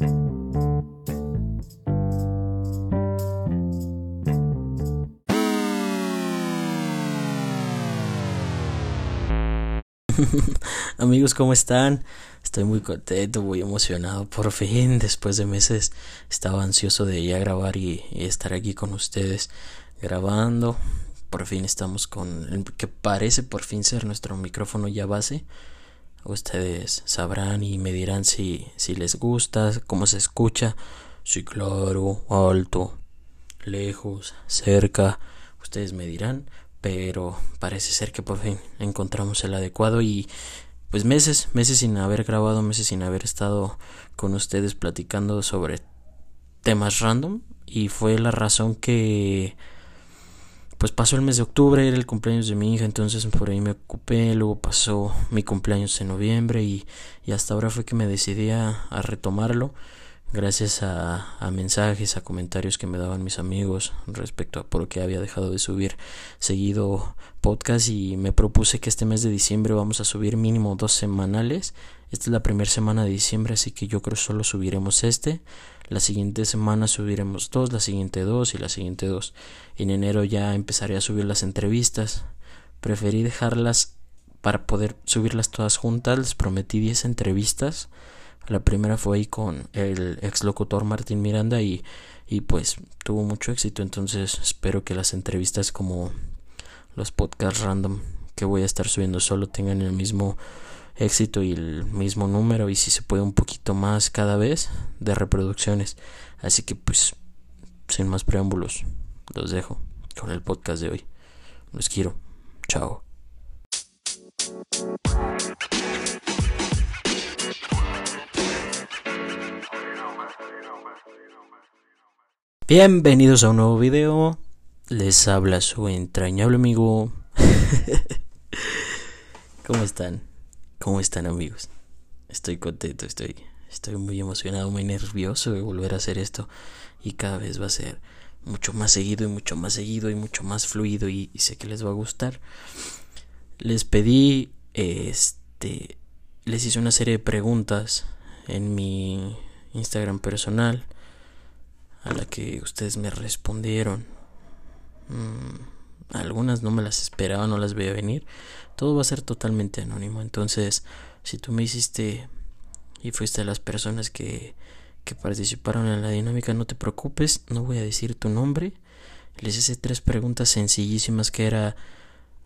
Amigos, ¿cómo están? Estoy muy contento, muy emocionado. Por fin, después de meses, estaba ansioso de ya grabar y, estar aquí con ustedes grabando. Por fin estamos con el que parece por fin ser nuestro micrófono ya base. Ustedes sabrán y me dirán si, si les gusta, cómo se escucha. Si claro, alto, lejos, cerca. Ustedes me dirán pero parece ser que por fin encontramos el adecuado y pues meses, meses sin haber grabado, meses sin haber estado con ustedes platicando sobre temas random y fue la razón que pues pasó el mes de octubre, era el cumpleaños de mi hija, entonces por ahí me ocupé, luego pasó mi cumpleaños en noviembre y, hasta ahora fue que me decidí a retomarlo gracias a, mensajes, a comentarios que me daban mis amigos respecto a por qué había dejado de subir seguido podcast y me propuse que este mes de diciembre vamos a subir mínimo dos semanales. Esta es la primera semana de diciembre, así que yo creo solo subiremos este. La siguiente semana subiremos dos, la siguiente dos y la siguiente dos. En enero ya empezaré a subir las entrevistas. Preferí dejarlas para poder subirlas todas juntas. Les prometí 10 entrevistas la primera fue ahí con el ex locutor Martín Miranda y, y pues tuvo mucho éxito. Entonces espero que las entrevistas como los podcasts random que voy a estar subiendo solo tengan el mismo éxito y el mismo número y si se puede un poquito más cada vez de reproducciones. Así que pues sin más preámbulos los dejo con el podcast de hoy. Los quiero. Chao. Bienvenidos a un nuevo video. Les habla su entrañable amigo. ¿Cómo están? ¿Cómo están amigos? Estoy contento, estoy, estoy muy emocionado, muy nervioso de volver a hacer esto. Y cada vez va a ser mucho más seguido y mucho más seguido y mucho más fluido y, sé que les va a gustar. Les pedí, este, les hice una serie de preguntas en mi Instagram personal a la que ustedes me respondieron. Mm, algunas no me las esperaba, no las veía venir. Todo va a ser totalmente anónimo. Entonces, si tú me hiciste y fuiste de las personas que, que participaron en la dinámica, no te preocupes, no voy a decir tu nombre. Les hice tres preguntas sencillísimas que era...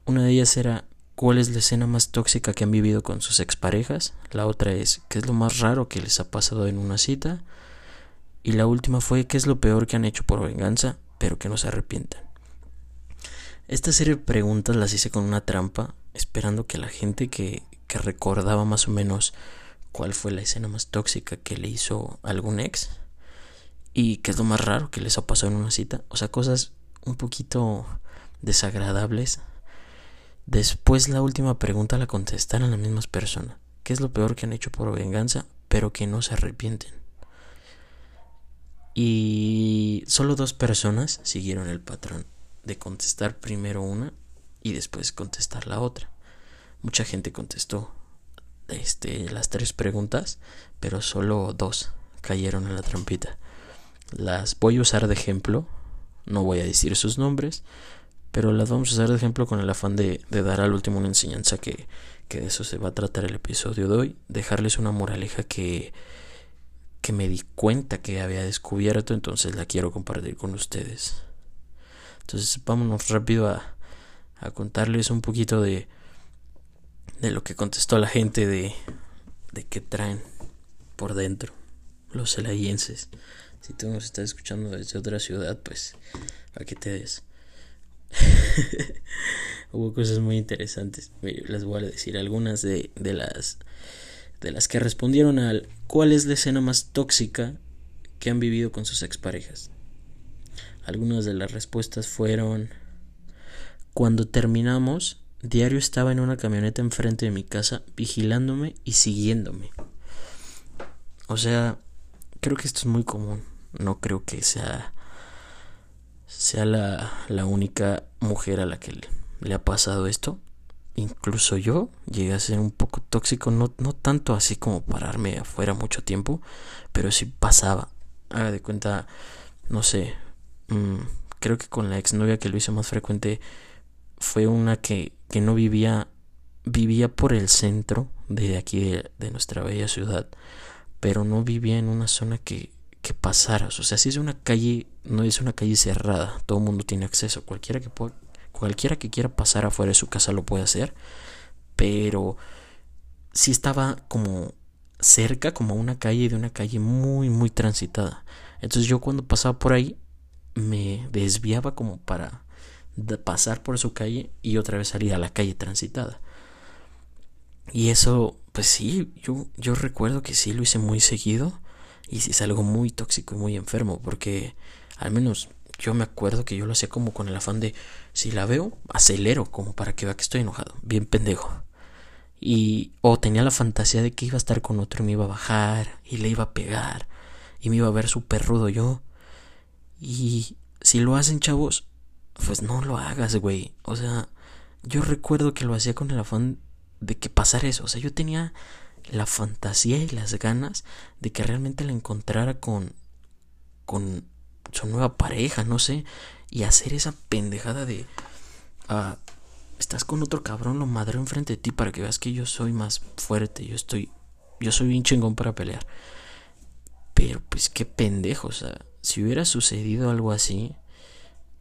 Una de ellas era ¿Cuál es la escena más tóxica que han vivido con sus exparejas? La otra es ¿qué es lo más raro que les ha pasado en una cita? Y la última fue qué es lo peor que han hecho por venganza, pero que no se arrepientan. Esta serie de preguntas las hice con una trampa, esperando que la gente que, que recordaba más o menos cuál fue la escena más tóxica que le hizo algún ex y qué es lo más raro que les ha pasado en una cita, o sea, cosas un poquito desagradables. Después la última pregunta la contestaron las mismas personas. ¿Qué es lo peor que han hecho por venganza, pero que no se arrepienten? Y solo dos personas siguieron el patrón de contestar primero una y después contestar la otra. Mucha gente contestó este, las tres preguntas, pero solo dos cayeron en la trampita. Las voy a usar de ejemplo, no voy a decir sus nombres, pero las vamos a usar de ejemplo con el afán de, de dar al último una enseñanza que, que de eso se va a tratar el episodio de hoy, dejarles una moraleja que que me di cuenta que había descubierto, entonces la quiero compartir con ustedes. Entonces vámonos rápido a, a contarles un poquito de, de lo que contestó la gente de, de qué traen por dentro los celayenses. Si tú nos estás escuchando desde otra ciudad, pues a qué te des. Hubo cosas muy interesantes. Les voy a decir algunas de, de las de las que respondieron al ¿cuál es la escena más tóxica que han vivido con sus exparejas? Algunas de las respuestas fueron cuando terminamos, diario estaba en una camioneta enfrente de mi casa vigilándome y siguiéndome. O sea, creo que esto es muy común. No creo que sea sea la, la única mujer a la que le, ha pasado esto. incluso yo llegué a ser un poco tóxico, no, no tanto así como pararme afuera mucho tiempo, pero sí pasaba. Haga de cuenta, no sé, mm, creo que con la exnovia que lo hice más frecuente fue una que, que no vivía, vivía por el centro de aquí de, nuestra bella ciudad, pero no vivía en una zona que, que. O sea, si es una calle, no es una calle cerrada, todo el mundo tiene acceso, cualquiera que pueda cualquiera que quiera pasar afuera de su casa lo puede hacer, pero sí estaba como cerca, como una calle de una calle muy, muy transitada. Entonces yo cuando pasaba por ahí me desviaba como para pasar por su calle y otra vez salir a la calle transitada. Y eso, pues sí, yo, yo recuerdo que sí lo hice muy seguido y es algo muy tóxico y muy enfermo porque al menos yo me acuerdo que yo lo hacía como con el afán de, si la veo, acelero como para que vea que estoy enojado, bien pendejo. Y o tenía la fantasía de que iba a estar con otro y me iba a bajar y le iba a pegar y me iba a ver súper rudo yo. Y si lo hacen chavos, pues no lo hagas, güey. O sea, yo recuerdo que lo hacía con el afán de que pasara eso. O sea, yo tenía la fantasía y las ganas de que realmente la encontrara con con su nueva pareja, no sé, y hacer esa pendejada de, ah, estás con otro cabrón, lo madre enfrente de ti para que veas que yo soy más fuerte, yo estoy, yo soy bien chingón para pelear. Pero pues qué pendejo, o sea, si hubiera sucedido algo así,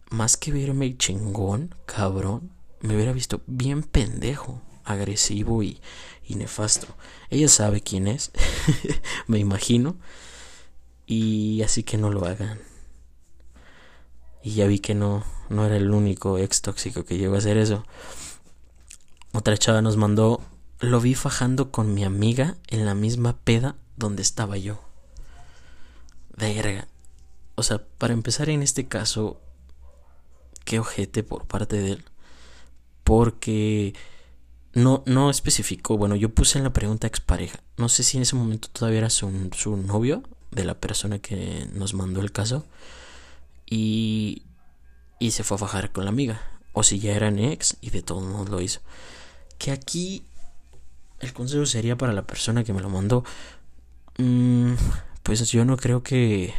más que verme chingón, cabrón, me hubiera visto bien pendejo, agresivo y, nefasto. Ella sabe quién es, me imagino, y así que no lo hagan. Y ya vi que no, no era el único ex tóxico que llegó a hacer eso. Otra chava nos mandó, lo vi fajando con mi amiga en la misma peda donde estaba yo. Verga. O sea, para empezar en este caso, qué ojete por parte de él. Porque no, no especificó. Bueno, yo puse en la pregunta expareja. No sé si en ese momento todavía era su, su novio de la persona que nos mandó el caso y, y se fue a fajar con la amiga. O si ya eran ex y de todos modos lo hizo. Que aquí el consejo sería para la persona que me lo mandó. Mm, pues yo no creo que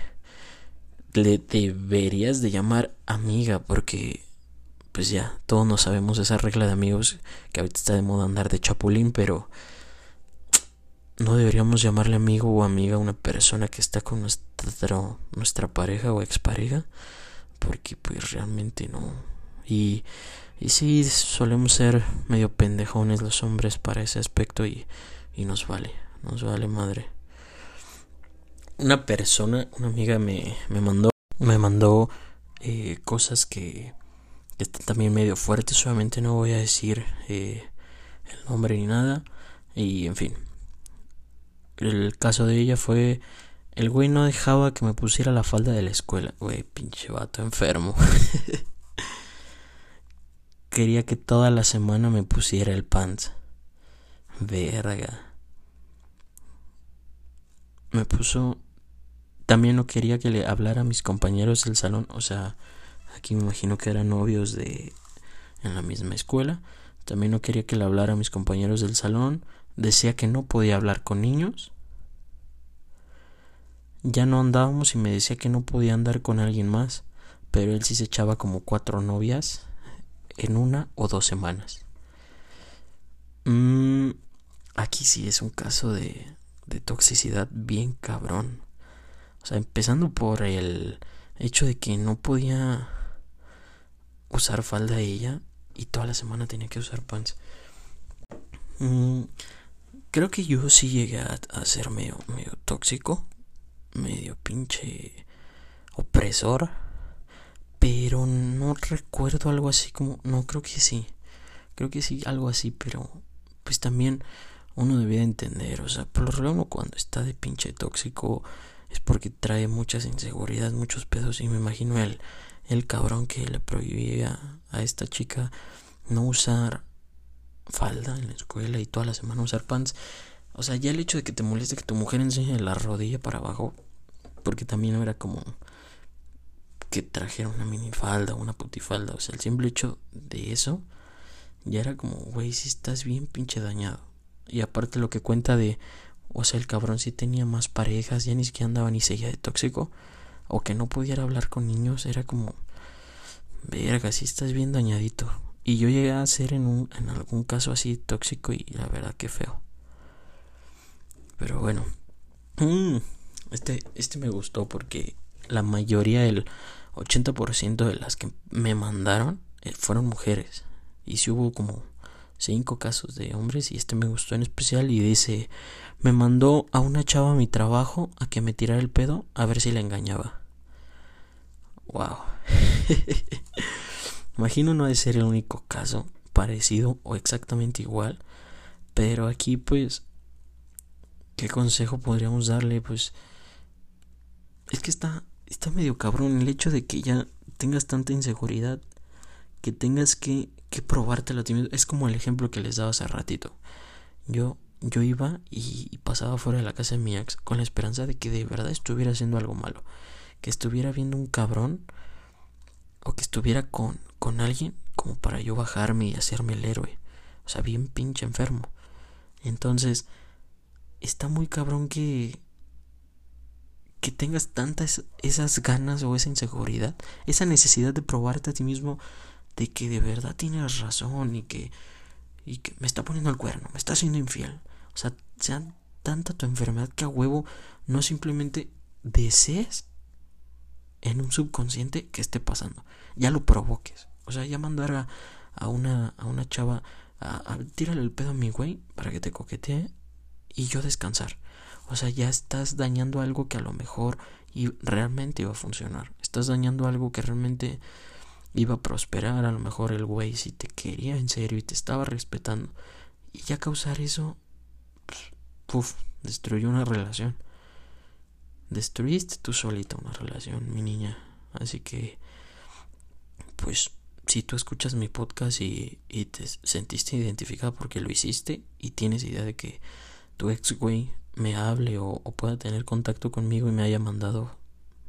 le deberías de llamar amiga porque pues ya todos no sabemos esa regla de amigos que ahorita está de moda andar de chapulín, pero no deberíamos llamarle amigo o amiga a una persona que está con nuestra, nuestra pareja o expareja, porque pues realmente no. Y, y sí, solemos ser medio pendejones los hombres para ese aspecto y, y nos vale, nos vale madre. Una persona, una amiga me, me mandó, me mandó eh, cosas que, están también medio fuertes, Obviamente no voy a decir eh, el nombre ni nada. Y en fin, el caso de ella fue el güey no dejaba que me pusiera la falda de la escuela. Güey, pinche vato enfermo. Quería que toda la semana me pusiera el pants. Verga. Me puso. También no quería que le hablara a mis compañeros del salón. O sea, aquí me imagino que eran novios de. en la misma escuela. También no quería que le hablara a mis compañeros del salón decía que no podía hablar con niños. Ya no andábamos y me decía que no podía andar con alguien más, pero él sí se echaba como cuatro novias en una o dos semanas. Mm, aquí sí es un caso de, de toxicidad bien cabrón. O sea, empezando por el hecho de que no podía usar falda ella y toda la semana tenía que usar pants. Mm, Creo que yo sí llegué a, ser medio, medio tóxico, medio pinche opresor, pero no recuerdo algo así como, no creo que sí, creo que sí algo así, pero pues también uno debía entender, o sea, por lo regular cuando está de pinche tóxico es porque trae muchas inseguridades, muchos pedos y me imagino el, el cabrón que le prohibía a esta chica no usar falda en la escuela y toda la semana usar pants. O sea, ya el hecho de que te moleste que tu mujer enseñe la rodilla para abajo, porque también era como que trajera una minifalda, una putifalda, o sea, el simple hecho de eso ya era como, güey, si estás bien pinche dañado. Y aparte lo que cuenta de, o sea, el cabrón sí tenía más parejas, ya ni siquiera andaba ni seguía de tóxico, o que no pudiera hablar con niños, era como, verga, si estás bien dañadito. Y yo llegué a ser en, un, en algún caso así tóxico y la verdad que feo. Pero bueno, mm, este, este me gustó porque la mayoría, el 80% de las que me mandaron eh, fueron mujeres. Y si hubo como cinco casos de hombres y este me gustó en especial y dice, me mandó a una chava a mi trabajo a que me tirara el pedo a ver si la engañaba. Wow. Imagino no de ser el único caso parecido o exactamente igual, pero aquí pues ¿qué consejo podríamos darle? Pues es que está está medio cabrón el hecho de que ya tengas tanta inseguridad que tengas que, que probártelo a ti mismo. Es como el ejemplo que les daba hace ratito. Yo, yo iba y, pasaba fuera de la casa de mi ex con la esperanza de que de verdad estuviera haciendo algo malo. Que estuviera viendo un cabrón o que estuviera con, con alguien como para yo bajarme y hacerme el héroe. O sea, bien pinche enfermo. Entonces, está muy cabrón que que tengas tantas esas ganas o esa inseguridad, esa necesidad de probarte a ti mismo de que de verdad tienes razón y que, y que me está poniendo el cuerno, me está haciendo infiel. O sea, sea tanta tu enfermedad que a huevo no simplemente desees en un subconsciente que esté pasando. Ya lo provoques. O sea, ya mandar a, a una, a una chava a, a el pedo a mi güey para que te coquetee y yo descansar. O sea, ya estás dañando algo que a lo mejor y realmente iba a funcionar. Estás dañando algo que realmente iba a prosperar, a lo mejor el güey si te quería en serio y te estaba respetando. Y ya causar eso, puf, destruyó una relación. Destruiste tú solita una relación, mi niña. Así que, pues, si tú escuchas mi podcast y, y te sentiste identificada porque lo hiciste y tienes idea de que tu ex güey me hable o, pueda tener contacto conmigo y me haya mandado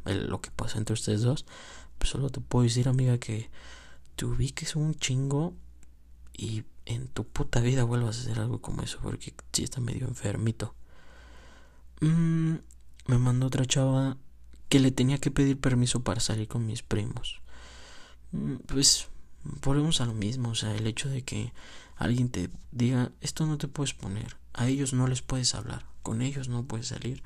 lo que pasa entre ustedes dos, solo te puedo decir, amiga, que te ubiques un chingo y en tu puta vida vuelvas a hacer algo como eso, porque si está medio enfermito. Mm, me mandó otra chava que le tenía que pedir permiso para salir con mis primos. Mm, pues volvemos a lo mismo, o sea, el hecho de que alguien te diga, esto no te puedes poner, a ellos no les puedes hablar, con ellos no puedes salir,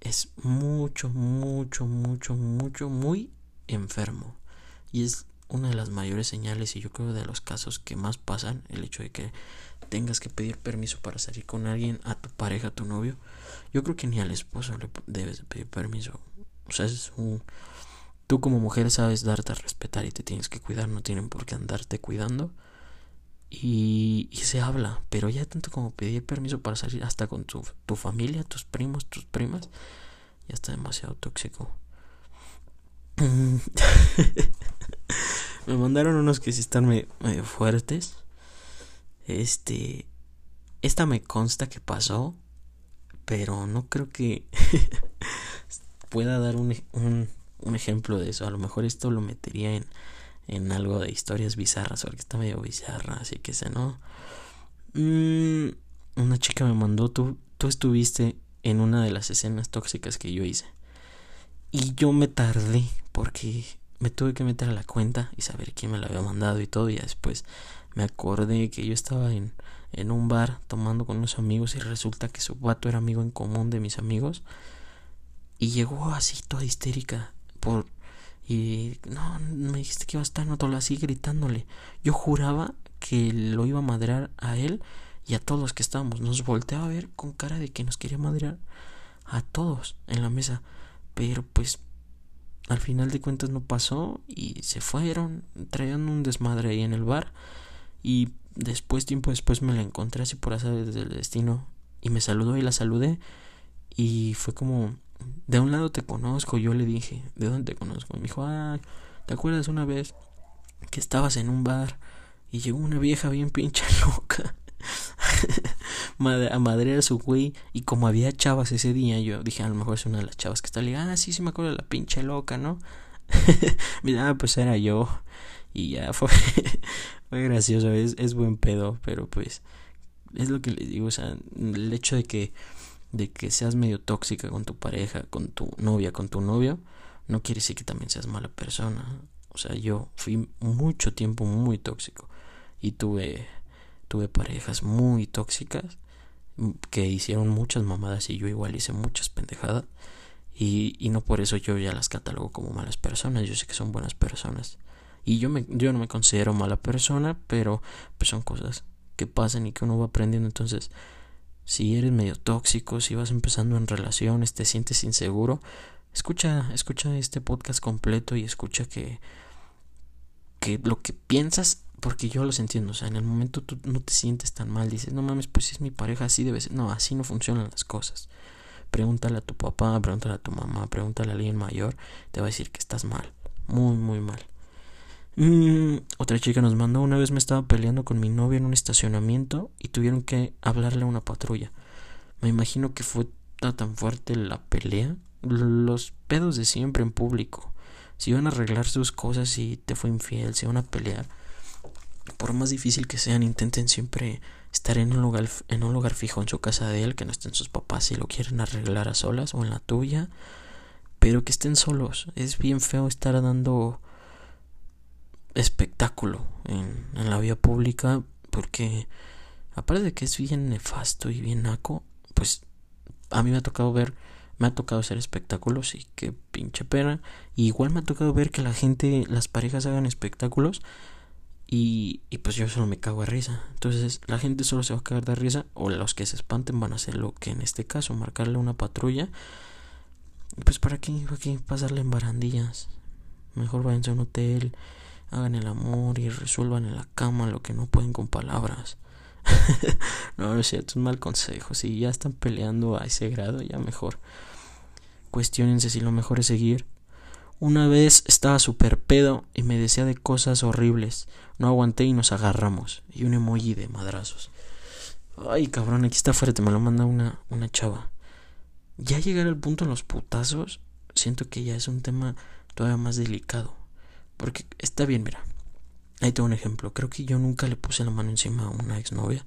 es mucho, mucho, mucho, mucho, muy enfermo. Y es una de las mayores señales y yo creo de los casos que más pasan, el hecho de que tengas que pedir permiso para salir con alguien, a tu pareja, a tu novio. Yo creo que ni al esposo le debes pedir permiso. O sea, es un... Tú como mujer sabes darte a respetar y te tienes que cuidar, no tienen por qué andarte cuidando. Y, y se habla, pero ya tanto como pedir permiso para salir hasta con tu, tu familia, tus primos, tus primas, ya está demasiado tóxico. me mandaron unos que sí están medio, fuertes. Este. Esta me consta que pasó. Pero no creo que pueda dar un, un, un, ejemplo de eso. A lo mejor esto lo metería en, en algo de historias bizarras. Porque está medio bizarra. Así que sé, ¿no? Mm, una chica me mandó. Tú, tú estuviste en una de las escenas tóxicas que yo hice. Y yo me tardé porque me tuve que meter a la cuenta y saber quién me la había mandado y todo. Y después me acordé que yo estaba en, en un bar tomando con unos amigos y resulta que su vato era amigo en común de mis amigos. Y llegó así toda histérica por... Y no, me dijiste que iba a estar no todo así gritándole. Yo juraba que lo iba a madrear a él y a todos los que estábamos. Nos volteaba a ver con cara de que nos quería madrear a todos en la mesa. Pero pues al final de cuentas no pasó y se fueron, traían un desmadre ahí en el bar y después, tiempo después me la encontré así por hacer desde el destino y me saludó y la saludé y fue como, de un lado te conozco, yo le dije, ¿de dónde te conozco? Y me dijo, ah, ¿te acuerdas una vez que estabas en un bar y llegó una vieja bien pinche loca? A madrear su güey. Y como había chavas ese día, yo dije, a lo mejor es una de las chavas que está ligada. Ah, sí, sí me acuerdo de la pinche loca, ¿no? Mira, pues era yo. Y ya fue, fue gracioso, es, es buen pedo, pero pues es lo que les digo, o sea, el hecho de que de que seas medio tóxica con tu pareja, con tu novia, con tu novio, no quiere decir que también seas mala persona. O sea, yo fui mucho tiempo muy tóxico y tuve tuve parejas muy tóxicas que hicieron muchas mamadas y yo igual hice muchas pendejadas. Y, y no por eso yo ya las catalogo como malas personas, yo sé que son buenas personas. Y yo me yo no me considero mala persona, pero pues son cosas que pasan y que uno va aprendiendo, entonces si eres medio tóxico, si vas empezando en relaciones, te sientes inseguro, escucha, escucha este podcast completo y escucha que, que lo que piensas, porque yo los entiendo, o sea, en el momento tú no te sientes tan mal, dices, no mames, pues si es mi pareja, así debe ser. No, así no funcionan las cosas. Pregúntale a tu papá, pregúntale a tu mamá, pregúntale a alguien mayor, te va a decir que estás mal, muy, muy mal. Mm, otra chica nos mandó, una vez me estaba peleando con mi novia en un estacionamiento y tuvieron que hablarle a una patrulla. Me imagino que fue tan fuerte la pelea. Los pedos de siempre en público. Si van a arreglar sus cosas y te fue infiel, si van a pelear, por más difícil que sean, intenten siempre estar en un lugar, en un lugar fijo en su casa de él, que no estén sus papás si lo quieren arreglar a solas o en la tuya, pero que estén solos. Es bien feo estar dando espectáculo en, la vía pública porque aparte de que es bien nefasto y bien naco, pues a mí me ha tocado ver, me ha tocado hacer espectáculos y qué pinche pena. Y igual me ha tocado ver que la gente, las parejas hagan espectáculos y, pues yo solo me cago de risa. Entonces la gente solo se va a cagar de risa o los que se espanten van a hacer lo que en este caso, marcarle una patrulla. Pues para qué, para qué pasarle en barandillas. Mejor váyanse a un hotel hagan el amor y resuelvan en la cama lo que no pueden con palabras. no, no es cierto, es un mal consejo. Si ya están peleando a ese grado, ya mejor. Cuestiónense si lo mejor es seguir. Una vez estaba súper pedo y me decía de cosas horribles. No aguanté y nos agarramos. Y un emoji de madrazos. Ay, cabrón, aquí está fuerte, me lo manda una, una chava. Ya llegar al punto en los putazos, siento que ya es un tema todavía más delicado. Porque está bien, mira. Ahí tengo un ejemplo. Creo que yo nunca le puse la mano encima a una exnovia.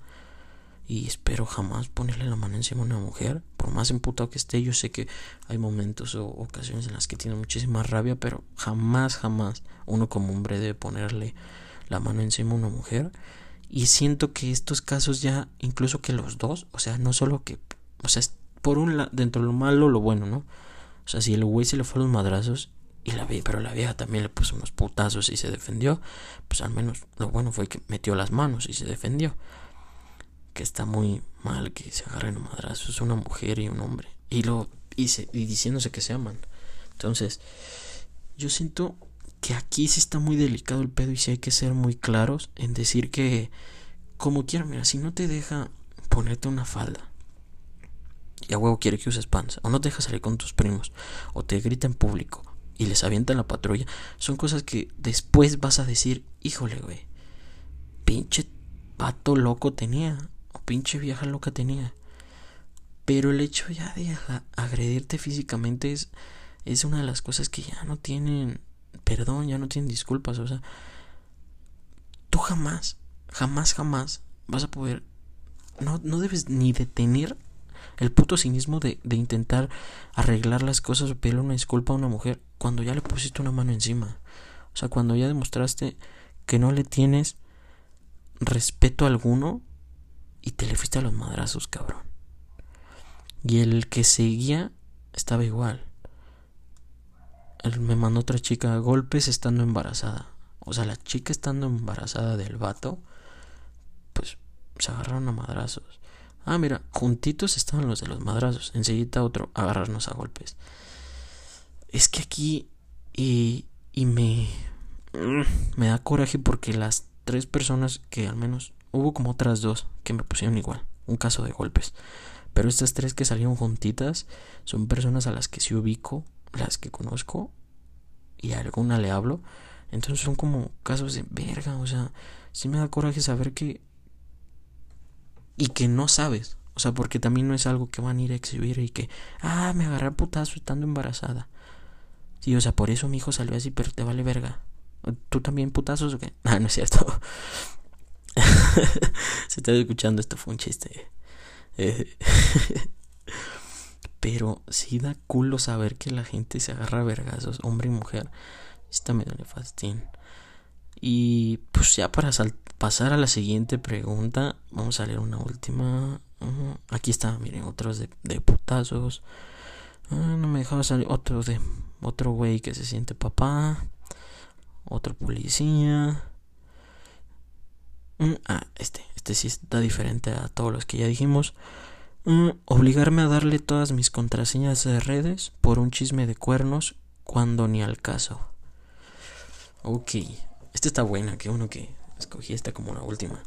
Y espero jamás ponerle la mano encima a una mujer. Por más emputado que esté, yo sé que hay momentos o ocasiones en las que tiene muchísima rabia, pero jamás, jamás uno como hombre debe ponerle la mano encima a una mujer. Y siento que estos casos ya, incluso que los dos, o sea, no solo que, o sea, por un lado, dentro de lo malo, lo bueno, ¿no? O sea, si el güey se le fue los madrazos, y la vi, pero la vieja también le puso unos putazos y se defendió. Pues al menos lo bueno fue que metió las manos y se defendió. Que está muy mal que se agarren a madrazos una mujer y un hombre. Y lo hice, y diciéndose que se aman. Entonces, yo siento que aquí sí está muy delicado el pedo y sí hay que ser muy claros en decir que, como quiera, mira, si no te deja ponerte una falda y a huevo quiere que uses pants, o no te deja salir con tus primos, o te grita en público, y les avientan la patrulla, son cosas que después vas a decir, híjole, güey, pinche pato loco tenía, o pinche vieja loca tenía. Pero el hecho ya de agredirte físicamente es, es una de las cosas que ya no tienen perdón, ya no tienen disculpas, o sea, tú jamás, jamás, jamás vas a poder, no, no debes ni detener el puto cinismo de, de intentar arreglar las cosas o pedirle una disculpa a una mujer cuando ya le pusiste una mano encima. O sea, cuando ya demostraste que no le tienes respeto alguno y te le fuiste a los madrazos, cabrón. Y el que seguía estaba igual. Me mandó otra chica golpes estando embarazada. O sea, la chica estando embarazada del vato, pues se agarraron a madrazos. Ah, mira, juntitos estaban los de los madrazos. Enseguida otro, agarrarnos a golpes. Es que aquí. Y, y me. Me da coraje porque las tres personas que al menos. Hubo como otras dos que me pusieron igual. Un caso de golpes. Pero estas tres que salieron juntitas son personas a las que sí ubico, las que conozco y a alguna le hablo. Entonces son como casos de verga. O sea, sí me da coraje saber que y que no sabes. O sea, porque también no es algo que van a ir a exhibir y que, ah, me agarré putazo estando embarazada. Sí, o sea, por eso mi hijo salió así, pero te vale verga. ¿Tú también putazos o qué? Ah, no es cierto. Si estás escuchando esto fue un chiste. pero sí da culo saber que la gente se agarra vergazos, hombre y mujer. Está medio nefastín. Y pues ya para pasar a la siguiente pregunta, vamos a leer una última. aquí está, miren, otros de, putazos. Ah, no me dejaba salir otro de otro güey que se siente papá. Otro policía. Mm, ah, este, este sí está diferente a todos los que ya dijimos. Obligarme a darle todas mis contraseñas de redes por un chisme de cuernos cuando ni al caso. Ok, esta está buena, que uno que escogí esta como la última.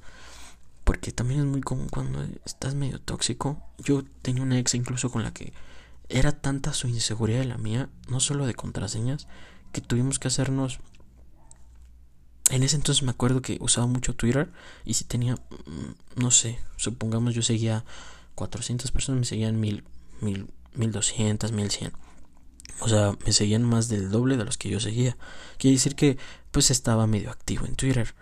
Porque también es muy común cuando estás medio tóxico. Yo tenía una ex incluso con la que era tanta su inseguridad de la mía, no solo de contraseñas, que tuvimos que hacernos en ese entonces me acuerdo que usaba mucho Twitter y si tenía, mm, no sé, supongamos yo seguía 400 personas, me seguían mil, mil, 1200, 1100. O sea, me seguían más del doble de los que yo seguía. Quiere decir que pues estaba medio activo en Twitter.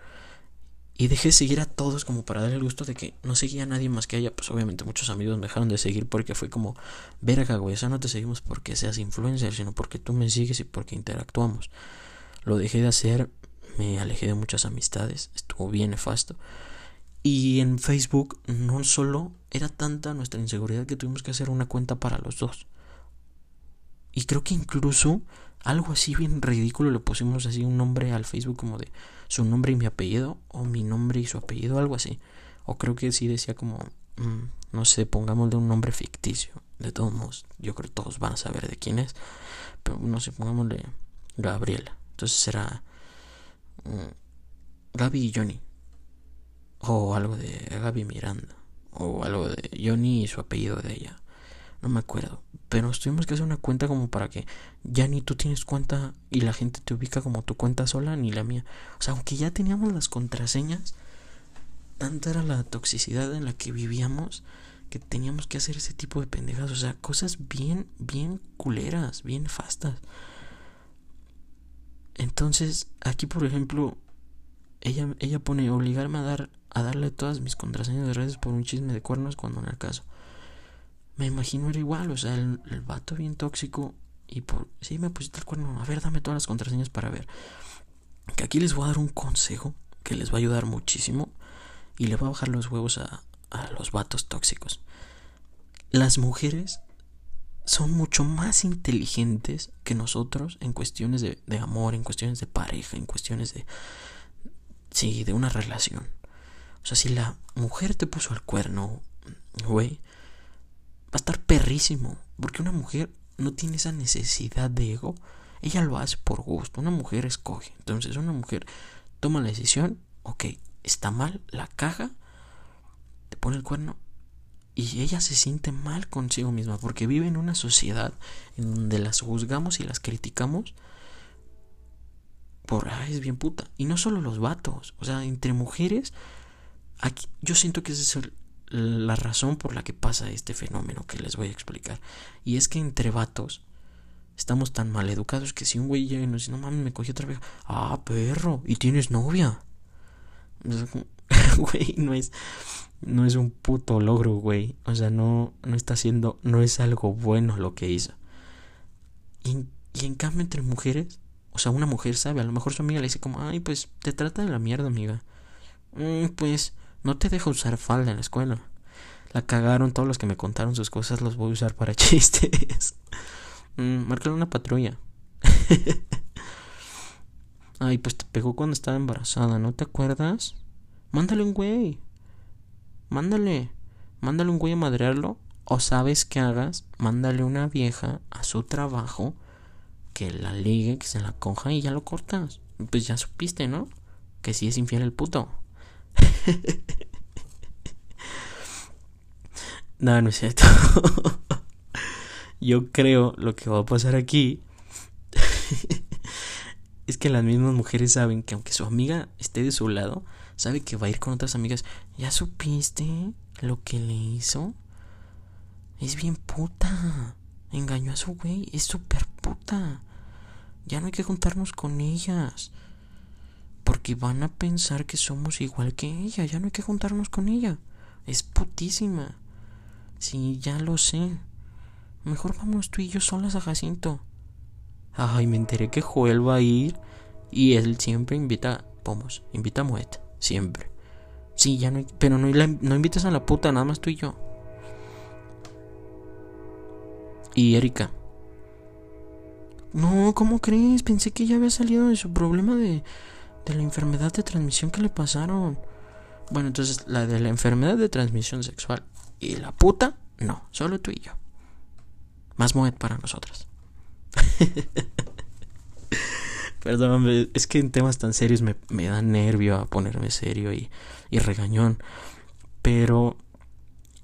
Y dejé de seguir a todos como para dar el gusto de que no seguía a nadie más que ella. Pues obviamente muchos amigos me dejaron de seguir porque fue como, verga, güey, sea, no te seguimos porque seas influencer, sino porque tú me sigues y porque interactuamos. Lo dejé de hacer me alejé de muchas amistades, estuvo bien nefasto. Y en Facebook no solo era tanta nuestra inseguridad que tuvimos que hacer una cuenta para los dos. Y creo que incluso algo así bien ridículo le pusimos así un nombre al Facebook como de su nombre y mi apellido o mi nombre y su apellido, algo así. O creo que sí decía como, mm, no sé, pongámosle un nombre ficticio. De todos modos, yo creo que todos van a saber de quién es. Pero no sé, pongámosle Gabriela. Entonces era Mm, Gaby y Johnny. O algo de Gaby Miranda. O algo de Johnny y su apellido de ella. No me acuerdo. Pero tuvimos que hacer una cuenta como para que ya ni tú tienes cuenta y la gente te ubica como tu cuenta sola ni la mía. O sea, aunque ya teníamos las contraseñas, tanta era la toxicidad en la que vivíamos que teníamos que hacer ese tipo de pendejas. O sea, cosas bien, bien culeras, bien fastas. Entonces, aquí por ejemplo, ella, ella pone obligarme a dar a darle todas mis contraseñas de redes por un chisme de cuernos cuando en el caso. Me imagino era igual, o sea, el, el vato bien tóxico y por sí me pusiste el cuerno, a ver, dame todas las contraseñas para ver. Que aquí les voy a dar un consejo que les va a ayudar muchísimo y le va a bajar los huevos a, a los vatos tóxicos. Las mujeres son mucho más inteligentes que nosotros en cuestiones de, amor, en cuestiones de pareja, en cuestiones de... Sí, de una relación. O sea, si la mujer te puso al cuerno, güey, va a estar perrísimo. Porque una mujer no tiene esa necesidad de ego. Ella lo hace por gusto. Una mujer escoge. Entonces, una mujer toma la decisión. Ok, está mal, la caja, te pone el cuerno y ella se siente mal consigo misma porque vive en una sociedad en donde las juzgamos y las criticamos por, ay, es bien puta. Y no solo los vatos, o sea, entre mujeres, aquí, yo siento que esa es la razón por la que pasa este fenómeno que les voy a explicar. Y es que entre vatos estamos tan mal educados que si un güey llega y nos dice, no mames, me cogí otra vez, ah, perro, y tienes novia. Güey, no es no es un puto logro, güey. O sea, no, no está haciendo, no es algo bueno lo que hizo. Y, en cambio entre mujeres, o sea, una mujer sabe, a lo mejor su amiga le dice como, ay, pues te trata de la mierda, amiga. Mm, pues no te deja usar falda en la escuela. La cagaron todos los que me contaron sus cosas, los voy a usar para chistes. mm, una patrulla. ay, pues te pegó cuando estaba embarazada, ¿no te acuerdas? Mándale un güey. Mándale, mándale un güey a madrearlo. O sabes que hagas, mándale una vieja a su trabajo que la ligue, que se la coja y ya lo cortas. Pues ya supiste, ¿no? Que si es infiel el puto. no, no es cierto. Yo creo lo que va a pasar aquí es que las mismas mujeres saben que aunque su amiga esté de su lado, sabe que va a ir con otras amigas. ¿Ya supiste lo que le hizo? Es bien puta. Engañó a su güey. Es súper puta. Ya no hay que juntarnos con ellas. Porque van a pensar que somos igual que ella. Ya no hay que juntarnos con ella. Es putísima. Sí, ya lo sé. Mejor vamos tú y yo solas a Jacinto. Ay, me enteré que Joel va a ir. Y él siempre invita. Vamos, invita a Moet. Siempre. Sí, ya no. Pero no, no invites a la puta, nada más tú y yo. Y Erika. No, ¿cómo crees? Pensé que ya había salido de su problema de, de la enfermedad de transmisión que le pasaron. Bueno, entonces la de la enfermedad de transmisión sexual y la puta, no, solo tú y yo. Más Moet para nosotras. Perdón, es que en temas tan serios me, me da nervio a ponerme serio y, y regañón. Pero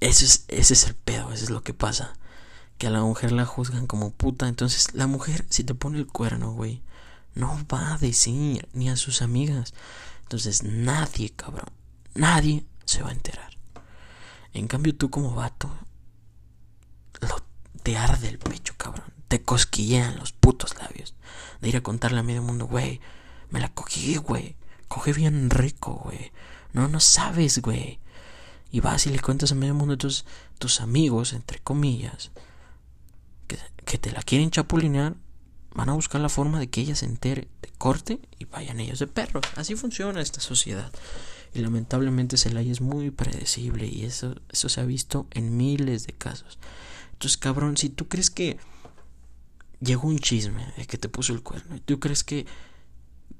ese es, ese es el pedo, eso es lo que pasa. Que a la mujer la juzgan como puta. Entonces, la mujer, si te pone el cuerno, güey, no va a decir ni a sus amigas. Entonces, nadie, cabrón, nadie se va a enterar. En cambio, tú como vato, lo, te arde el pecho, cabrón. Te cosquillean los putos labios de ir a contarle a medio mundo, güey, me la cogí, güey, coge bien rico, güey, no, no sabes, güey. Y vas y le cuentas a medio mundo tus, tus amigos, entre comillas, que, que te la quieren chapulinear, van a buscar la forma de que ella se entere, de corte y vayan ellos de perros. Así funciona esta sociedad. Y lamentablemente Celaya es muy predecible y eso, eso se ha visto en miles de casos. Entonces, cabrón, si tú crees que llegó un chisme de que te puso el cuerno y tú crees que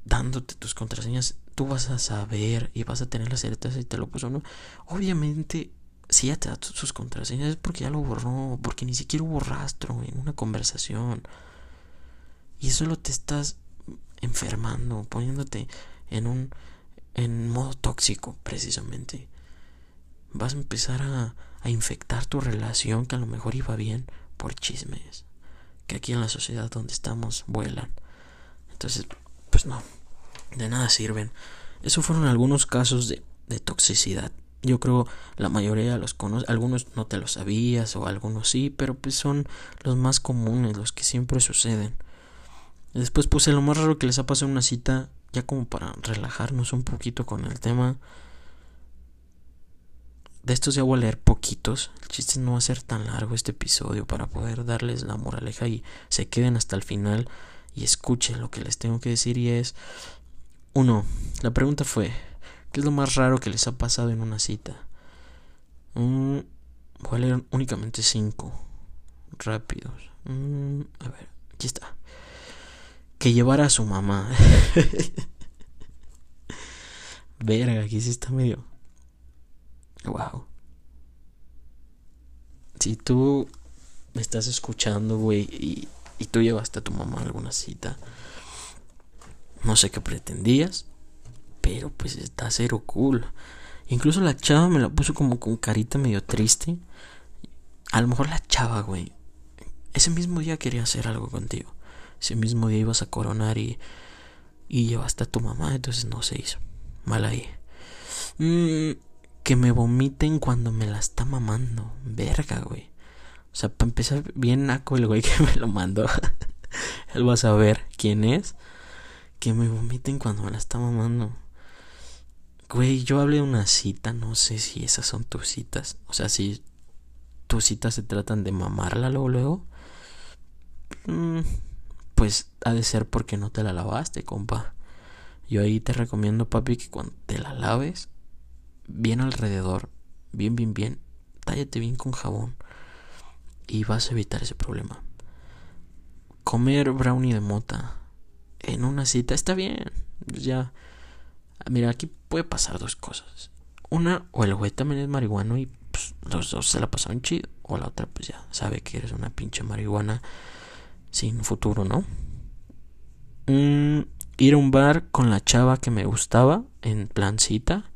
dándote tus contraseñas tú vas a saber y vas a tener la certeza si te lo puso o no, obviamente si ya te da sus contraseñas es porque ya lo borró, porque ni siquiera hubo rastro en una conversación. Y solo te estás enfermando, poniéndote en un en modo tóxico precisamente. Vas a empezar a, a infectar tu relación que a lo mejor iba bien por chismes que aquí en la sociedad donde estamos vuelan. Entonces, pues no, de nada sirven. Esos fueron algunos casos de, de toxicidad. Yo creo la mayoría los conoce, algunos no te lo sabías o algunos sí, pero pues son los más comunes, los que siempre suceden. Después puse lo más raro que les ha pasado en una cita, ya como para relajarnos un poquito con el tema. De estos ya voy a leer poquitos. El chiste no va a ser tan largo este episodio para poder darles la moraleja y se queden hasta el final y escuchen lo que les tengo que decir. Y es: uno, la pregunta fue: ¿Qué es lo más raro que les ha pasado en una cita? Mm, voy a leer únicamente cinco rápidos. Mm, a ver, aquí está. Que llevara a su mamá. Verga, aquí sí está medio Wow. Si tú me estás escuchando, güey, y, y tú llevaste a tu mamá alguna cita, no sé qué pretendías, pero pues está cero cool. Incluso la chava me la puso como con carita medio triste. A lo mejor la chava, güey, ese mismo día quería hacer algo contigo. Ese mismo día ibas a coronar y, y llevaste a tu mamá, entonces no se hizo. Mal ahí. Mmm que me vomiten cuando me la está mamando. Verga, güey. O sea, para empezar, bien naco el güey que me lo mandó. Él va a saber quién es. Que me vomiten cuando me la está mamando. Güey, yo hablé de una cita, no sé si esas son tus citas. O sea, si tus citas se tratan de mamarla luego, luego. Mm, pues ha de ser porque no te la lavaste, compa. Yo ahí te recomiendo, papi, que cuando te la laves, bien alrededor, bien, bien, bien, tállate bien con jabón y vas a evitar ese problema. Comer brownie de mota en una cita está bien, ya. Mira, aquí puede pasar dos cosas. Una, o el güey también es marihuano y pues, los dos se la pasaron chido. O la otra, pues ya sabe que eres una pinche marihuana sin futuro, ¿no? Mm, ir a un bar con la chava que me gustaba en plan cita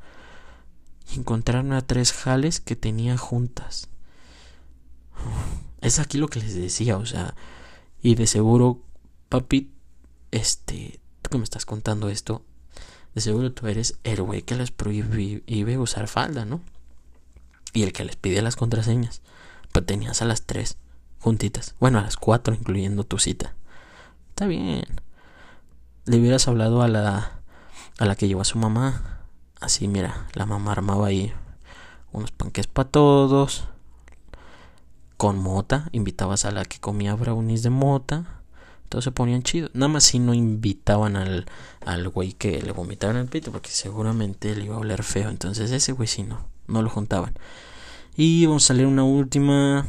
y encontraron a tres jales que tenía juntas. Es aquí lo que les decía, o sea, y de seguro, papi, este, tú que me estás contando esto, de seguro tú eres el güey que les prohíbe usar falda, ¿no? Y el que les pide las contraseñas. Pero tenías a las tres juntitas. Bueno, a las cuatro, incluyendo tu cita. Está bien. Le hubieras hablado a la a la que llevó a su mamá. Así, mira, la mamá armaba ahí unos panques para todos. Con mota, invitabas a la que comía brownies de mota. Todos se ponían chidos. Nada más si no invitaban al, al güey que le vomitaban el pito, porque seguramente le iba a oler feo. Entonces ese güey sí no, no lo juntaban. Y vamos a salir una última.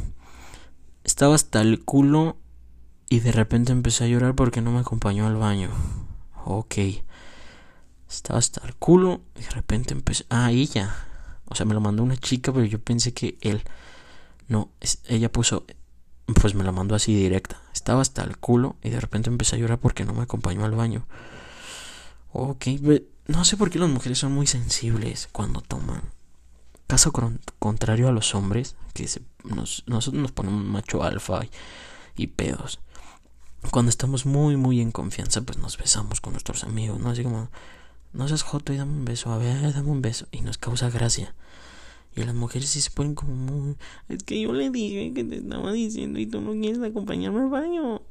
Estaba hasta el culo y de repente empecé a llorar porque no me acompañó al baño. Ok. Estaba hasta el culo y de repente empecé... Ah, ella. O sea, me lo mandó una chica, pero yo pensé que él... No, ella puso... Pues me la mandó así directa. Estaba hasta el culo y de repente empecé a llorar porque no me acompañó al baño. Ok, no sé por qué las mujeres son muy sensibles cuando toman. Caso contrario a los hombres, que nos, nosotros nos ponemos macho alfa y pedos cuando estamos muy, muy en confianza, pues nos besamos con nuestros amigos, ¿no? Así como, no seas joto y dame un beso, a ver, dame un beso. Y nos causa gracia. Y las mujeres sí se ponen como muy... Es que yo le dije que te estaba diciendo y tú no quieres acompañarme al baño.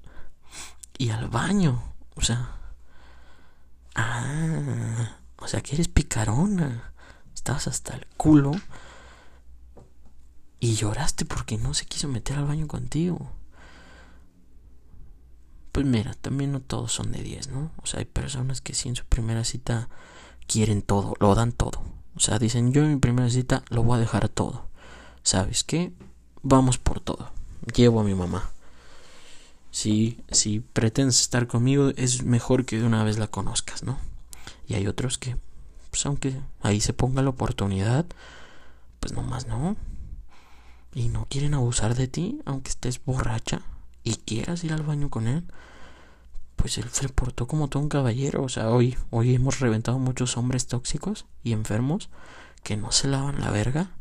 Y al baño, o sea... Ah, o sea que eres picarona. Estabas hasta el culo. Y lloraste porque no se quiso meter al baño contigo. Pues mira, también no todos son de 10, ¿no? O sea, hay personas que sí en su primera cita quieren todo, lo dan todo. O sea, dicen, yo en mi primera cita lo voy a dejar todo. ¿Sabes qué? Vamos por todo. Llevo a mi mamá. Si, si pretendes estar conmigo, es mejor que de una vez la conozcas, ¿no? Y hay otros que, pues aunque ahí se ponga la oportunidad, pues nomás no. Y no quieren abusar de ti, aunque estés borracha y quieras ir al baño con él pues él se portó como todo un caballero. O sea, hoy, hoy hemos reventado muchos hombres tóxicos y enfermos que no se lavan la verga.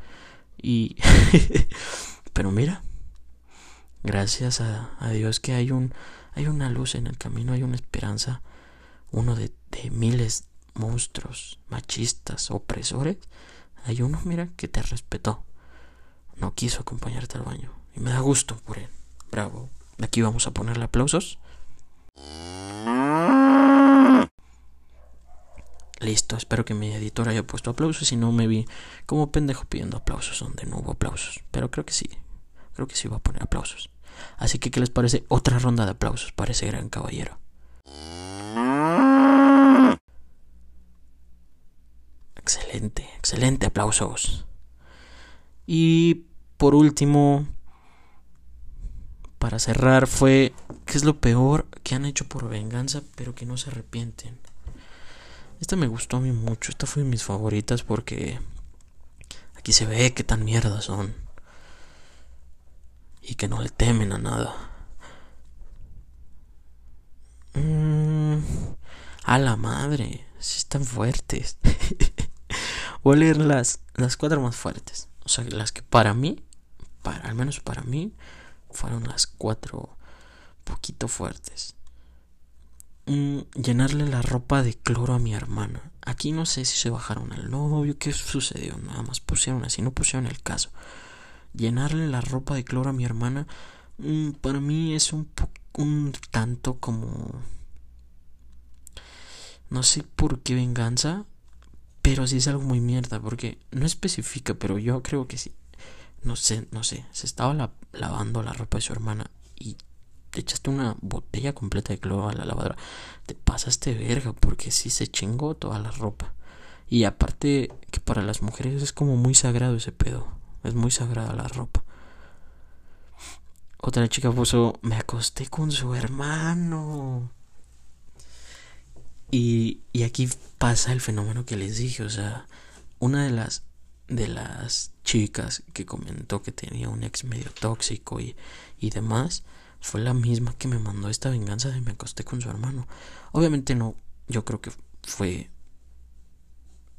Y. Pero mira, gracias a, Dios que hay un. hay una luz en el camino, hay una esperanza. Uno de, de miles monstruos, machistas, opresores. Hay uno, mira, que te respetó. No quiso acompañarte al baño. Y me da gusto por él. Bravo. Aquí vamos a ponerle aplausos. Listo, espero que mi editor haya puesto aplausos. Si no, me vi como pendejo pidiendo aplausos donde no hubo aplausos. Pero creo que sí, creo que sí va a poner aplausos. Así que, ¿qué les parece? Otra ronda de aplausos para ese gran caballero. Excelente, excelente aplausos. Y por último, para cerrar, fue ¿qué es lo peor que han hecho por venganza pero que no se arrepienten? Esta me gustó a mí mucho. Esta fue de mis favoritas porque aquí se ve que tan mierda son. Y que no le temen a nada. Mm, a la madre. Si están fuertes. Voy a leer las, las cuatro más fuertes. O sea, las que para mí, para, al menos para mí, fueron las cuatro poquito fuertes. Mm, llenarle la ropa de cloro a mi hermana. Aquí no sé si se bajaron al novio, qué sucedió, nada más pusieron así, no pusieron el caso. Llenarle la ropa de cloro a mi hermana, mm, para mí es un, un tanto como... No sé por qué venganza, pero sí es algo muy mierda, porque no especifica, pero yo creo que sí. No sé, no sé, se estaba lavando la ropa de su hermana y te echaste una botella completa de cloro a la lavadora, te pasaste verga porque sí se chingó toda la ropa. Y aparte que para las mujeres es como muy sagrado ese pedo, es muy sagrada la ropa. Otra chica puso, me acosté con su hermano. Y, y aquí pasa el fenómeno que les dije, o sea, una de las de las chicas que comentó que tenía un ex medio tóxico y, y demás, fue la misma que me mandó esta venganza de me acosté con su hermano. Obviamente no, yo creo que fue...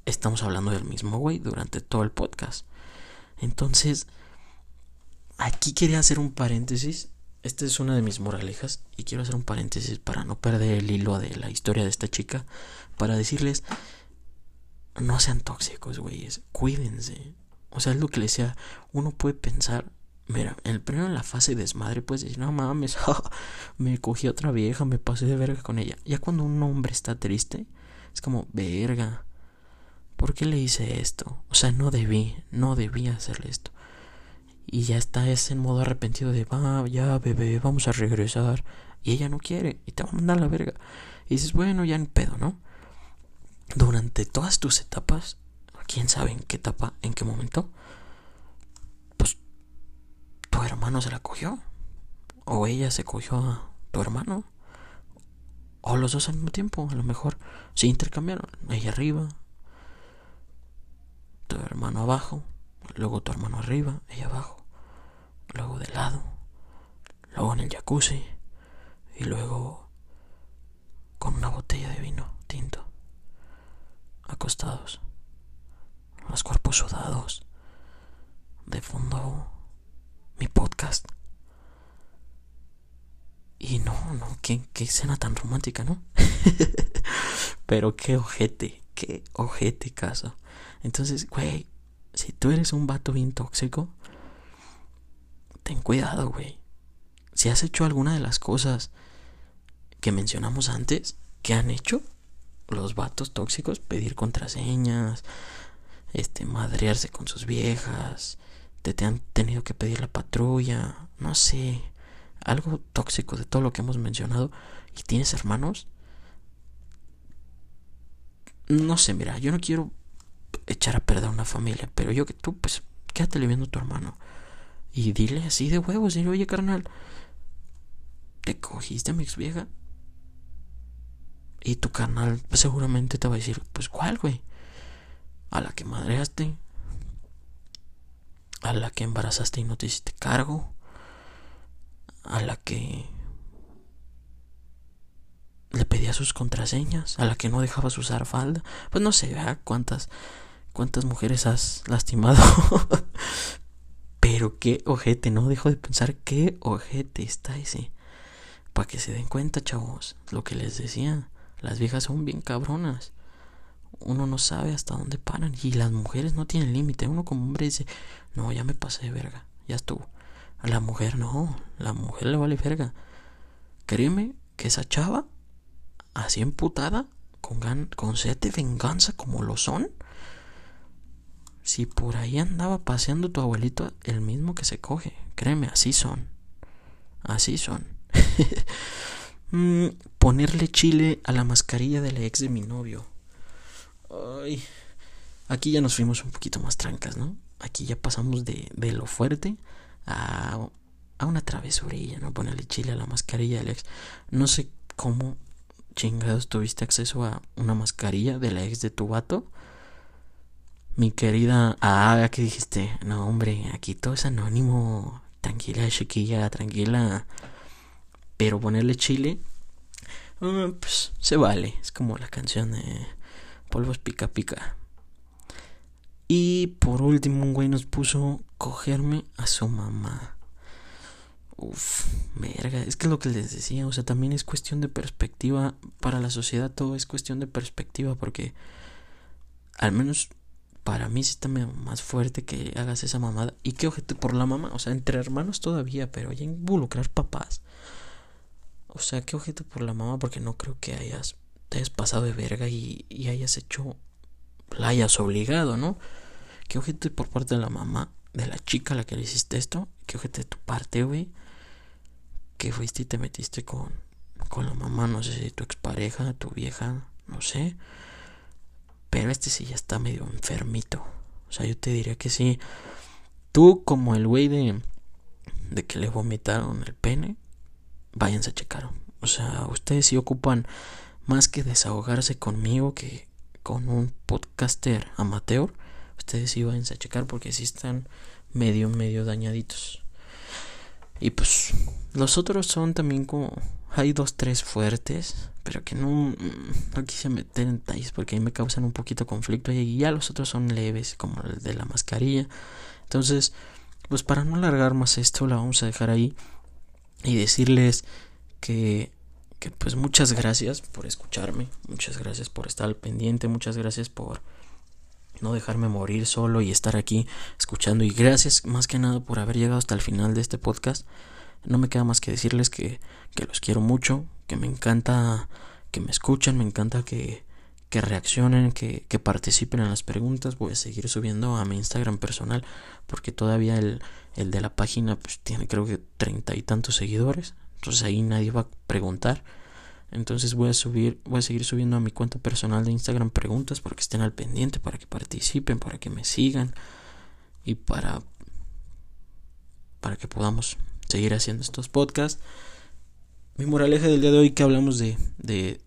Estamos hablando del mismo güey durante todo el podcast. Entonces, aquí quería hacer un paréntesis. Esta es una de mis moralejas y quiero hacer un paréntesis para no perder el hilo de la historia de esta chica. Para decirles, no sean tóxicos, güeyes. Cuídense. O sea, es lo que le decía. Uno puede pensar Mira, el primero en la fase de desmadre puedes decir, no mames, me cogí otra vieja, me pasé de verga con ella. Ya cuando un hombre está triste, Es como, verga. ¿Por qué le hice esto? O sea, no debí, no debí hacerle esto. Y ya está ese en modo arrepentido de, va, ya, bebé, vamos a regresar. Y ella no quiere y te va a mandar a la verga. Y dices, bueno, ya ni pedo, ¿no? Durante todas tus etapas, quién sabe en qué etapa, en qué momento, pues tu hermano se la cogió. O ella se cogió a tu hermano. O los dos al mismo tiempo, a lo mejor se intercambiaron. Ella arriba, tu hermano abajo, luego tu hermano arriba, ella abajo, luego de lado, luego en el jacuzzi y luego con una botella de vino tinto, acostados, los cuerpos sudados, de fondo mi podcast. Y no, no, qué, qué escena tan romántica, ¿no? Pero qué ojete, qué ojete caso. Entonces, güey, si tú eres un vato bien tóxico, ten cuidado, güey. Si has hecho alguna de las cosas que mencionamos antes, que han hecho los vatos tóxicos, pedir contraseñas, este, madrearse con sus viejas, te, te han tenido que pedir la patrulla, no sé, algo tóxico de todo lo que hemos mencionado, y tienes hermanos, no sé, mira, yo no quiero echar a perder una familia, pero yo que tú, pues, quédate viendo a tu hermano. Y dile así de huevos, dile, oye, carnal, ¿te cogiste a mi ex vieja? Y tu carnal seguramente te va a decir, pues, ¿cuál, güey? A la que madreaste, a la que embarazaste y no te hiciste cargo, a la que le pedía sus contraseñas, a la que no dejabas usar falda. Pues no sé cuántas cuántas mujeres has lastimado. Pero qué ojete, no dejo de pensar qué ojete está ese. Para que se den cuenta, chavos, lo que les decía, las viejas son bien cabronas. Uno no sabe hasta dónde paran y las mujeres no tienen límite. Uno como hombre dice, no, ya me pasé de verga, ya estuvo. A la mujer no, la mujer le vale verga. Créeme que esa chava así emputada, con, gan con sed de venganza como lo son, si por ahí andaba paseando tu abuelito, el mismo que se coge, créeme, así son. Así son. mm, ponerle chile a la mascarilla de la ex de mi novio. Ay, aquí ya nos fuimos un poquito más trancas, ¿no? Aquí ya pasamos de, de lo fuerte a, a una travesurilla, ¿no? Ponerle chile a la mascarilla del ex. No sé cómo chingados tuviste acceso a una mascarilla de la ex de tu vato. Mi querida, ah, ¿qué dijiste? No, hombre, aquí todo es anónimo. Tranquila, chiquilla, tranquila. Pero ponerle chile, uh, pues se vale. Es como la canción de Polvos Pica Pica. Y por último, un güey nos puso cogerme a su mamá. Uf, verga, es que lo que les decía, o sea, también es cuestión de perspectiva. Para la sociedad todo es cuestión de perspectiva, porque al menos para mí sí está más fuerte que hagas esa mamada. Y que ojete por la mamá, o sea, entre hermanos todavía, pero ya involucrar papás. O sea, qué ojete por la mamá, porque no creo que hayas, te hayas pasado de verga y, y hayas hecho, la hayas obligado, ¿no? Qué ojete por parte de la mamá, de la chica a la que le hiciste esto. Qué ojete de tu parte, güey que fuiste y te metiste con, con la mamá, no sé si tu expareja, tu vieja, no sé. Pero este sí ya está medio enfermito. O sea, yo te diría que sí. Tú como el güey de, de que le vomitaron el pene, váyanse a checar. O sea, ustedes sí ocupan más que desahogarse conmigo que con un podcaster amateur. Ustedes sí váyanse a checar porque sí están medio, medio dañaditos. Y pues los otros son también como... Hay dos, tres fuertes, pero que no, no quise meter en detalles porque ahí me causan un poquito conflicto y ya los otros son leves, como el de la mascarilla. Entonces, pues para no alargar más esto, la vamos a dejar ahí y decirles que, que pues muchas gracias por escucharme, muchas gracias por estar al pendiente, muchas gracias por no dejarme morir solo y estar aquí escuchando y gracias más que nada por haber llegado hasta el final de este podcast. No me queda más que decirles que, que los quiero mucho, que me encanta que me escuchen, me encanta que, que reaccionen, que, que participen en las preguntas. Voy a seguir subiendo a mi Instagram personal porque todavía el, el de la página pues tiene creo que treinta y tantos seguidores. Entonces ahí nadie va a preguntar. Entonces voy a subir, voy a seguir subiendo a mi cuenta personal de Instagram preguntas para que estén al pendiente, para que participen, para que me sigan y para para que podamos seguir haciendo estos podcasts. Mi moraleja del día de hoy que hablamos de, de,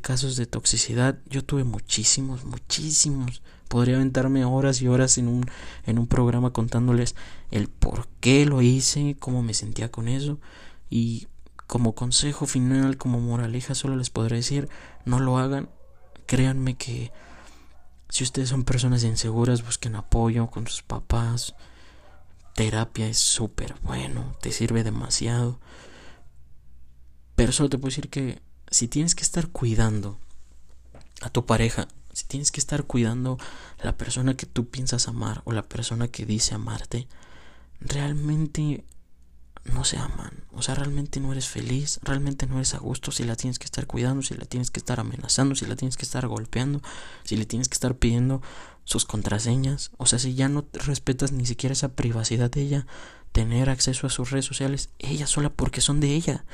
casos de toxicidad, yo tuve muchísimos, muchísimos. Podría aventarme horas y horas en un, en un programa contándoles el por qué lo hice, cómo me sentía con eso. Y como consejo final, como moraleja, solo les podré decir, no lo hagan. Créanme que si ustedes son personas inseguras, busquen apoyo con sus papás. Terapia es súper bueno, te sirve demasiado. Pero solo te puedo decir que si tienes que estar cuidando a tu pareja, si tienes que estar cuidando a la persona que tú piensas amar o la persona que dice amarte, realmente no se aman. O sea, realmente no eres feliz, realmente no eres a gusto si la tienes que estar cuidando, si la tienes que estar amenazando, si la tienes que estar golpeando, si le tienes que estar pidiendo sus contraseñas. O sea, si ya no respetas ni siquiera esa privacidad de ella, tener acceso a sus redes sociales, ella sola porque son de ella.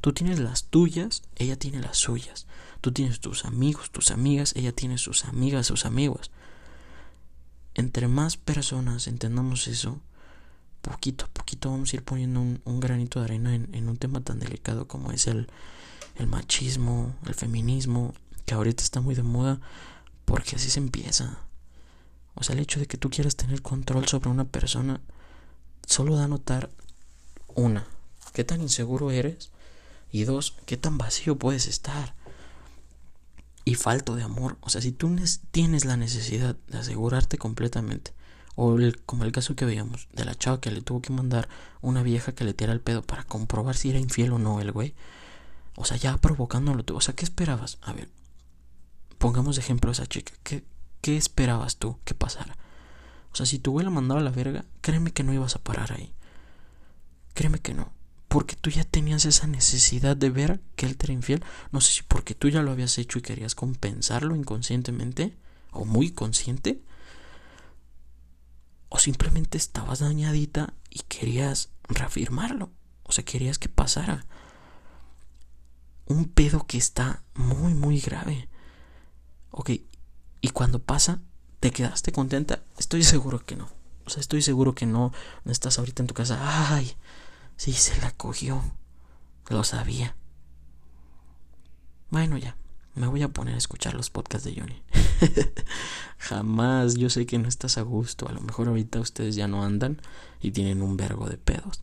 Tú tienes las tuyas, ella tiene las suyas. Tú tienes tus amigos, tus amigas, ella tiene sus amigas, sus amigos. Entre más personas entendamos eso, poquito a poquito vamos a ir poniendo un, granito de arena en, un tema tan delicado como es el, el machismo, el feminismo, que ahorita está muy de moda, porque así se empieza. O sea, el hecho de que tú quieras tener control sobre una persona solo da a notar una, qué tan inseguro eres y dos, qué tan vacío puedes estar y falto de amor. O sea, si tú tienes la necesidad de asegurarte completamente o como el caso que veíamos de la chava que le tuvo que mandar una vieja que le tira el pedo para comprobar si era infiel o no el güey. O sea, ya provocándolo. O sea, ¿qué esperabas? A ver, pongamos de ejemplo a esa chica. ¿Qué, ¿Qué esperabas tú que pasara? O sea, si tu güey la mandaba la verga, créeme que no ibas a parar ahí. Créeme que no. Porque tú ya tenías esa necesidad de ver que él era infiel. No sé si porque tú ya lo habías hecho y querías compensarlo inconscientemente o muy consciente o simplemente estabas dañadita y querías reafirmarlo. O sea, querías que pasara. Un pedo que está muy, muy grave. Ok, y cuando pasa, ¿te quedaste contenta? Estoy seguro que no. O sea, estoy seguro que no. No estás ahorita en tu casa. Ay, sí, se la cogió. Lo sabía. Bueno, ya. Me voy a poner a escuchar los podcasts de Johnny. Jamás, yo sé que no estás a gusto. A lo mejor ahorita ustedes ya no andan y tienen un vergo de pedos.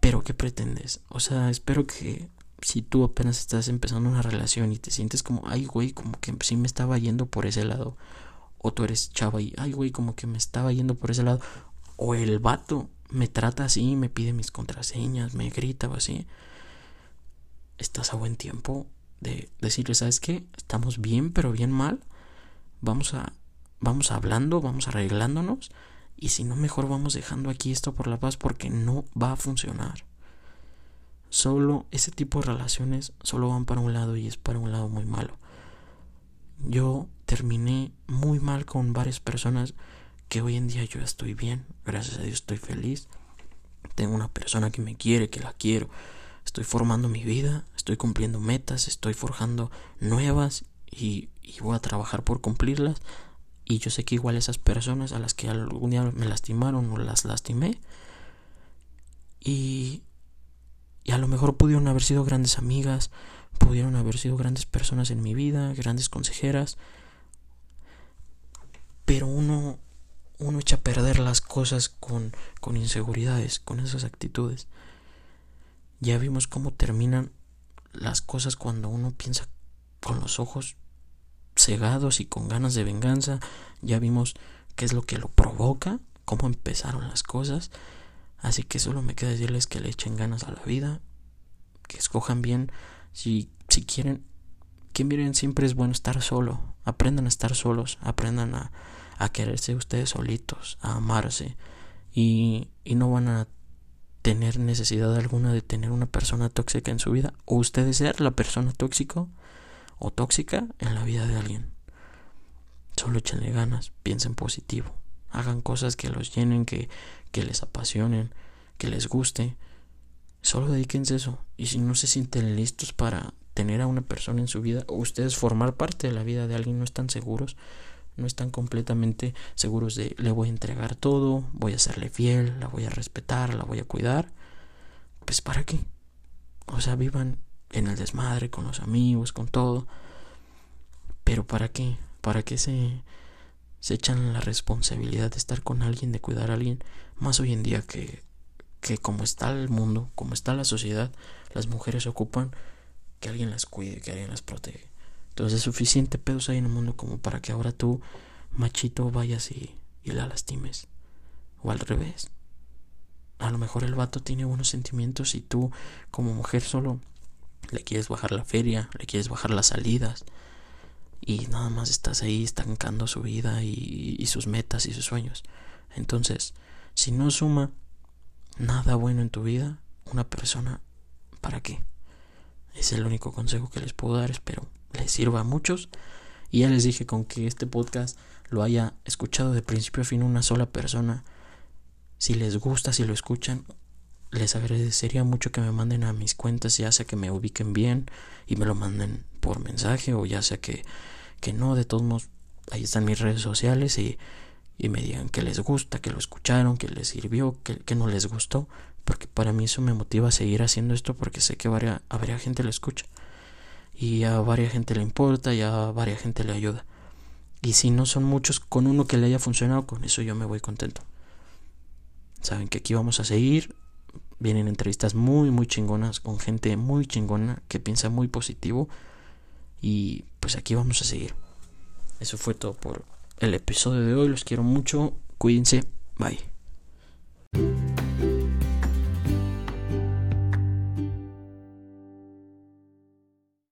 Pero ¿qué pretendes? O sea, espero que si tú apenas estás empezando una relación y te sientes como, ay, güey, como que sí me estaba yendo por ese lado. O tú eres chava y, ay, güey, como que me estaba yendo por ese lado. O el vato me trata así, me pide mis contraseñas, me grita o así. Estás a buen tiempo de decirle, ¿sabes qué? Estamos bien, pero bien mal. Vamos a vamos hablando, vamos arreglándonos y si no mejor vamos dejando aquí esto por la paz porque no va a funcionar. Solo ese tipo de relaciones solo van para un lado y es para un lado muy malo. Yo terminé muy mal con varias personas que hoy en día yo estoy bien, gracias a Dios estoy feliz. Tengo una persona que me quiere, que la quiero. Estoy formando mi vida, estoy cumpliendo metas, estoy forjando nuevas y, voy a trabajar por cumplirlas. Y yo sé que igual esas personas a las que algún día me lastimaron o las lastimé. Y, y a lo mejor pudieron haber sido grandes amigas, pudieron haber sido grandes personas en mi vida, grandes consejeras. Pero uno, uno echa a perder las cosas con, con inseguridades, con esas actitudes. Ya vimos cómo terminan las cosas cuando uno piensa con los ojos cegados y con ganas de venganza. Ya vimos qué es lo que lo provoca, cómo empezaron las cosas. Así que solo me queda decirles que le echen ganas a la vida, que escojan bien. Si, si quieren, que miren, siempre es bueno estar solo. Aprendan a estar solos, aprendan a, a quererse ustedes solitos, a amarse. Y, y no van a tener necesidad alguna de tener una persona tóxica en su vida o ustedes ser la persona tóxico o tóxica en la vida de alguien. Solo échenle ganas, piensen positivo, hagan cosas que los llenen, que, que les apasionen, que les guste. Solo dedíquense eso. Y si no se sienten listos para tener a una persona en su vida, o ustedes formar parte de la vida de alguien, no están seguros, no están completamente seguros de le voy a entregar todo, voy a serle fiel, la voy a respetar, la voy a cuidar, pues para qué. O sea, vivan en el desmadre, con los amigos, con todo. Pero ¿para qué? ¿Para qué se, se echan la responsabilidad de estar con alguien, de cuidar a alguien? Más hoy en día que, que como está el mundo, como está la sociedad, las mujeres ocupan que alguien las cuide, que alguien las protege. Entonces es suficiente pedos ahí en el mundo como para que ahora tú, machito, vayas y, y la lastimes. O al revés. A lo mejor el vato tiene buenos sentimientos y tú, como mujer, solo le quieres bajar la feria, le quieres bajar las salidas y nada más estás ahí estancando su vida y, sus metas y sus sueños. Entonces, si no suma nada bueno en tu vida, una persona, ¿para qué? Es el único consejo que les puedo dar, espero les sirva a muchos. Y ya les dije con que este podcast lo haya escuchado de principio a fin una sola persona. Si les gusta, si lo escuchan, les agradecería mucho que me manden a mis cuentas, ya sea que me ubiquen bien y me lo manden por mensaje o ya sea que, que no, de todos modos, ahí están mis redes sociales y, y me digan que les gusta, que lo escucharon, que les sirvió, que, que no les gustó, porque para mí eso me motiva a seguir haciendo esto porque sé que varia, habría gente lo escucha y a varias gente le importa y a varias gente le ayuda. Y si no son muchos, con uno que le haya funcionado, con eso yo me voy contento. Saben que aquí vamos a seguir. Vienen entrevistas muy, muy chingonas con gente muy chingona que piensa muy positivo. Y pues aquí vamos a seguir. Eso fue todo por el episodio de hoy. Los quiero mucho. Cuídense. Bye.